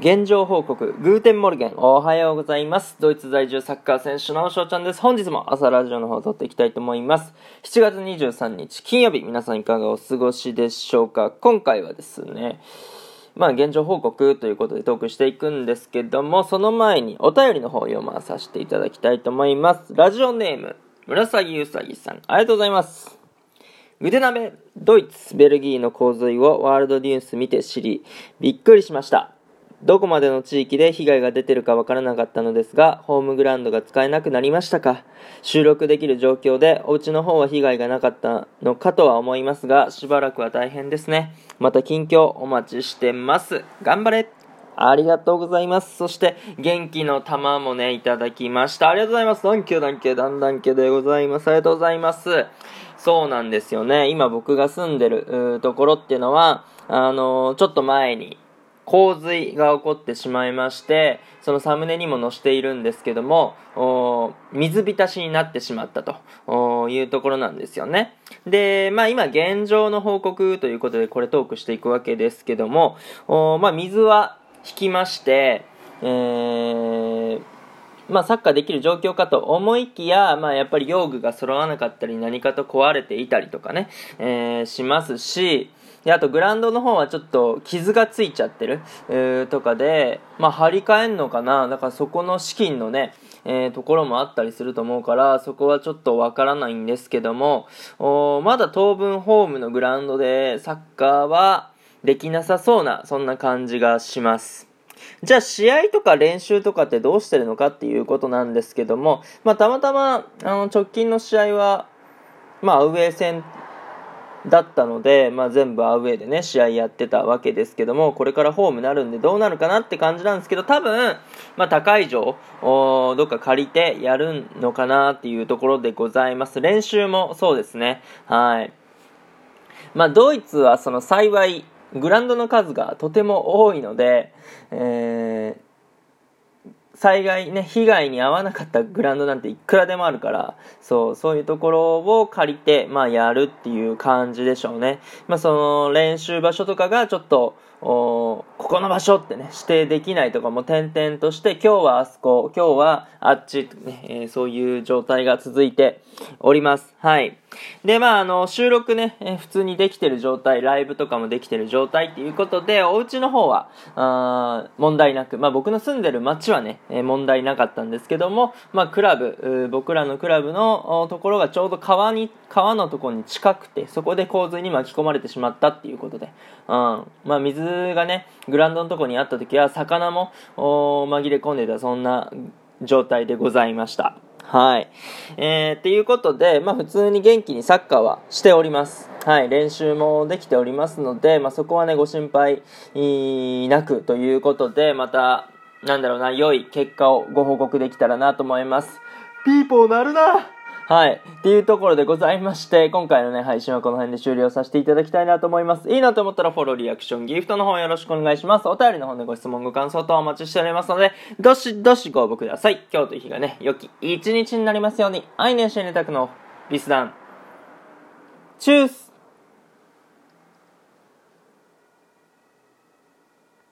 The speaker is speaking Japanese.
現状報告、 Guten Morgen、おはようございます。ドイツ在住サッカー選手の翔ちゃんです。本日も朝ラジオの方を録っていきたいと思います。7月23日金曜日、皆さんいかがお過ごしでしょうか？今回はですね、まあ現状報告ということでトークしていくんですけども、その前にお便りの方を読まさせていただきたいと思います。ラジオネーム、紫うさぎさん、ありがとうございます。腕鍋、ドイツ、ベルギーの洪水をワールドニュース見て知り、びっくりしました。どこまでの地域で被害が出てるかわからなかったのですが、ホームグラウンドが使えなくなりましたか？収録できる状況で、お家の方は被害がなかったのかとは思いますが、しばらくは大変ですね。また近況お待ちしてます。頑張れありがとうございます。そして、元気の玉もね、いただきました。ありがとうございます。ダンキューダンキューダンダンキューでございます。ありがとうございます。そうなんですよね。今僕が住んでるところっていうのは、あのーちょっと前に、洪水が起こってしまいまして、そのサムネにも載しているんですけども、水浸しになってしまったというところなんですよね。で、まあ今現状の報告ということでこれトークしていくわけですけども、まあ水は引きまして、えー、まあ、サッカーできる状況かと思いきや、まあ、やっぱり用具が揃わなかったり何かと壊れていたりとかね、えーしますしであとグラウンドの方はちょっと傷がついちゃってる、えーとかで、まあ、張り替えんのかな。だからそこの資金のね、えーところもあったりすると思うからそこはちょっとわからないんですけどもおーまだ当分ホームのグラウンドでサッカーはできなさそうなそんな感じがします。じゃあ試合とか練習とかってどうしてるのかっていうことなんですけども、まあ、たまたまあの直近の試合は、まあ、アウェー戦だったので、まあ、全部アウェーでね試合やってたわけですけどもこれからホームになるんでどうなるかなって感じなんですけど多分、まあ、高い城どっか借りてやるのかなっていうところでございます。練習もそうですね。はい。まあ、ドイツはその幸いグランドの数がとても多いので、えー災害ね被害に遭わなかったグラウンドなんていくらでもあるからそうそういうところを借りて、まあ、やるっていう感じでしょうね、まあ、その練習場所とかがちょっとおここの場所ってね指定できないとかも点々として今日はあそこ今日はあっち、ねえーそういう状態が続いております。はい。でまああの収録ね、え普通にできてる状態ライブとかもできてる状態っていうことでお家の方はあ問題なくまあ僕の住んでる町はね、え問題なかったんですけどもまあクラブ僕らのクラブのところがちょうど川に川のところに近くてそこで洪水に巻き込まれてしまったっていうことで、うん。まあ、水がねグラウンドのところにあった時は魚も紛れ込んでたそんな状態でございました。はい。えー、っていうことで、まあ普通に元気にサッカーはしております。はい。練習もできておりますので、まあそこはね、ご心配なくということで、また、なんだろうな、良い結果をご報告できたらなと思います。ピーポーなるなはい。っていうところでございまして、今回のね、配信はこの辺で終了させていただきたいなと思います。いいなと思ったらフォロー、リアクション、ギフトの方よろしくお願いします。お便りの方でご質問、ご感想等お待ちしておりますので、どしどしご応募ください。今日という日がね、良き一日になりますように、愛年してネタクのリスダン。チュース